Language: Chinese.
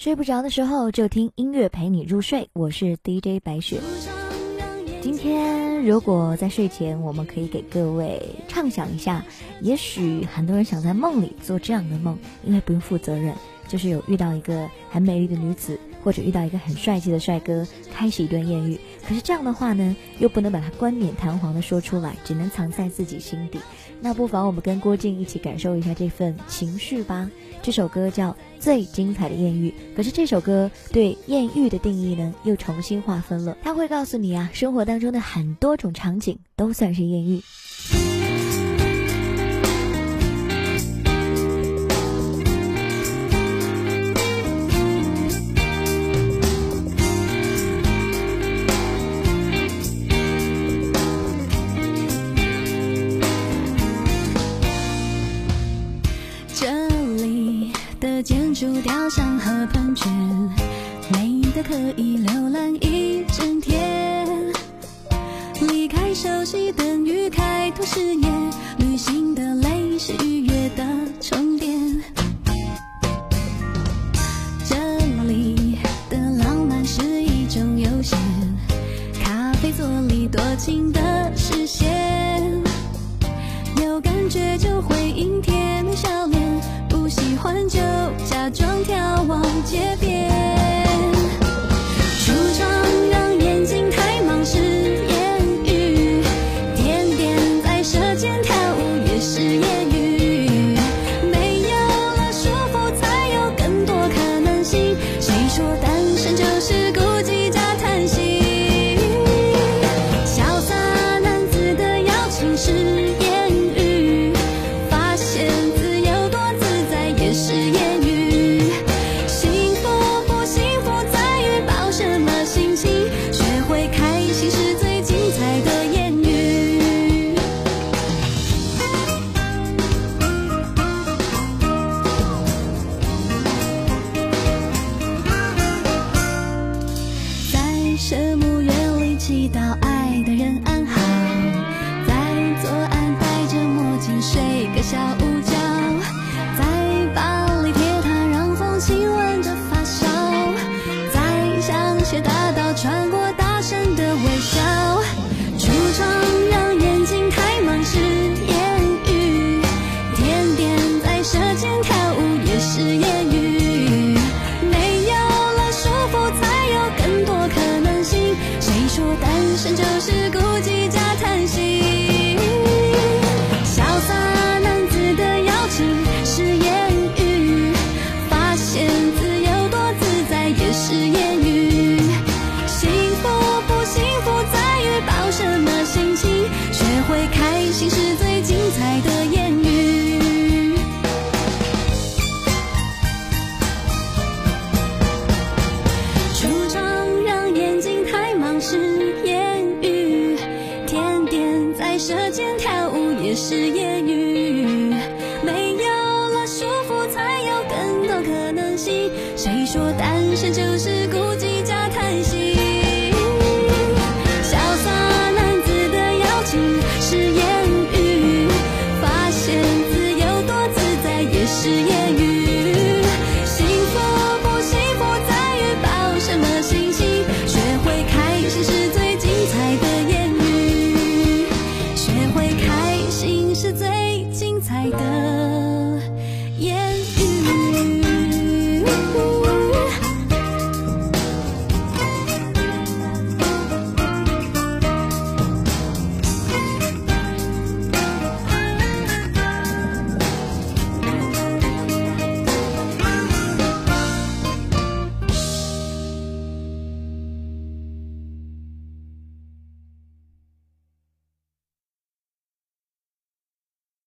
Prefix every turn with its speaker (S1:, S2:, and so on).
S1: 睡不着的时候就听音乐陪你入睡，我是 DJ 白雪。今天如果在睡前，我们可以给各位畅想一下，也许很多人想在梦里做这样的梦，因为不用负责任，就是有遇到一个很美丽的女子，或者遇到一个很帅气的帅哥，开始一段艳遇。可是这样的话呢，又不能把它冠冕堂皇的说出来，只能藏在自己心底。那不妨我们跟郭靖一起感受一下这份情绪吧。这首歌叫《最精彩的艳遇》，可是这首歌对艳遇的定义呢，又重新划分了。它会告诉你啊，生活当中的很多种场景都算是艳遇。
S2: 的建筑雕像和喷泉，美的可以浏览一整天。离开熟悉等于开拓视野，旅行的累是愉悦的 legit 单身就是够。舌尖跳舞也是言语，没有了束缚才有更多可能性。谁说单身就是孤寂加叹息？